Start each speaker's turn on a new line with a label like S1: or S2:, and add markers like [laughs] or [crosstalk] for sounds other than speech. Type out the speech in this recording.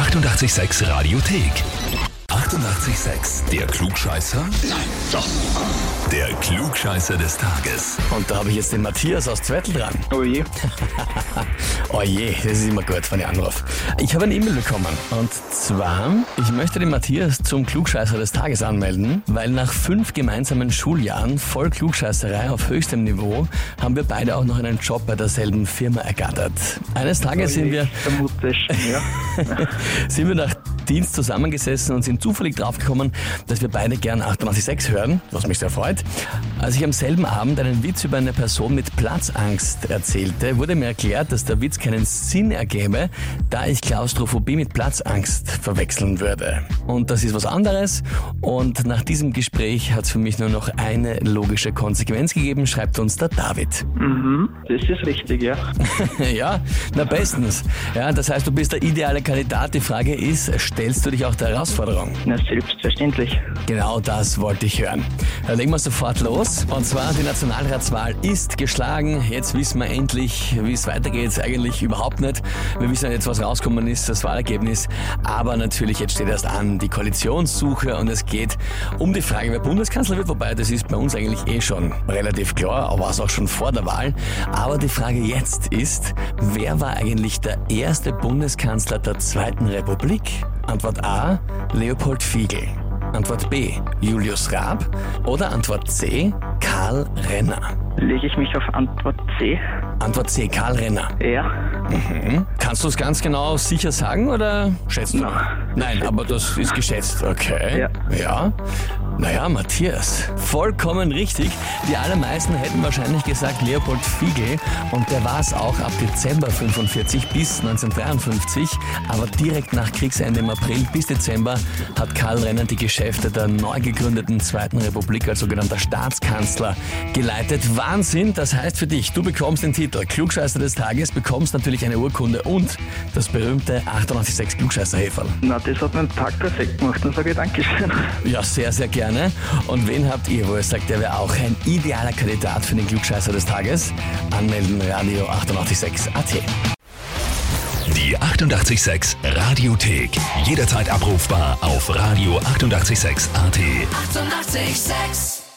S1: 886 Radiothek. 88,6. Der Klugscheißer? Nein, doch. Der Klugscheißer des Tages.
S2: Und da habe ich jetzt den Matthias aus Zwettl dran.
S3: Oh je. [laughs]
S2: Oh je, das ist immer gut, wenn ich anrufe. Ich habe eine E-Mail bekommen. Und zwar, ich möchte den Matthias zum Klugscheißer des Tages anmelden, weil nach fünf gemeinsamen Schuljahren voll Klugscheißerei auf höchstem Niveau haben wir beide auch noch einen Job bei derselben Firma ergattert. Eines Tages sind wir,
S3: Vermutlich, ja. [laughs]
S2: sind wir nach Dienst zusammengesessen und sind zufällig draufgekommen, dass wir beide gern 886 hören, was mich sehr freut. Als ich am selben Abend einen Witz über eine Person mit Platzangst erzählte, wurde mir erklärt, dass der Witz keinen Sinn ergäbe, da ich Klaustrophobie mit Platzangst verwechseln würde. Und das ist was anderes. Und nach diesem Gespräch hat es für mich nur noch eine logische Konsequenz gegeben, schreibt uns der David.
S3: Mhm, das ist richtig, ja. [laughs]
S2: ja, na bestens. Ja, das heißt, du bist der ideale Kandidat. Die Frage ist, stellst du dich auch der Herausforderung?
S3: Na, selbstverständlich.
S2: Genau das wollte ich hören. Dann legen wir sofort los. Und zwar, die Nationalratswahl ist geschlagen. Jetzt wissen wir endlich, wie es weitergeht. Eigentlich überhaupt nicht. Wir wissen jetzt, was rausgekommen ist, das Wahlergebnis. Aber natürlich, jetzt steht erst an die Koalitionssuche und es geht um die Frage, wer Bundeskanzler wird. Wobei, das ist bei uns eigentlich eh schon relativ klar, aber war es auch schon vor der Wahl. Aber die Frage jetzt ist, wer war eigentlich der erste Bundeskanzler der Zweiten Republik? Antwort A, Leopold Fiegel. Antwort B, Julius Raab. Oder Antwort C, Karl Renner.
S3: Lege ich mich auf Antwort C.
S2: Antwort C, Karl Renner.
S3: Ja.
S2: Mhm. Kannst du es ganz genau sicher sagen oder schätzt du? Nein, aber das ist geschätzt. Okay.
S3: Ja.
S2: Ja. Naja, Matthias, vollkommen richtig. Die allermeisten hätten wahrscheinlich gesagt Leopold Fiegel und der war es auch ab Dezember 45 bis 1953. Aber direkt nach Kriegsende im April bis Dezember hat Karl Renner die Geschäfte der neu gegründeten Zweiten Republik als sogenannter Staatskanzler geleitet. Wahnsinn, das heißt für dich, du bekommst den Titel Klugscheißer des Tages, bekommst natürlich eine Urkunde und das berühmte 886 Klugscheißer-Häferl.
S3: Na, das hat meinen Tag perfekt gemacht. Dann sage ich Dankeschön.
S2: Ja, sehr, sehr gerne. Und wen habt ihr, wo ihr sagt, der wäre auch ein idealer Kandidat für den Klugscheißer des Tages? Anmelden Radio 886 AT.
S1: Die 88,6 Radiothek. Jederzeit abrufbar auf radio886.at. 88,6.
S4: Eighty-eight, sex.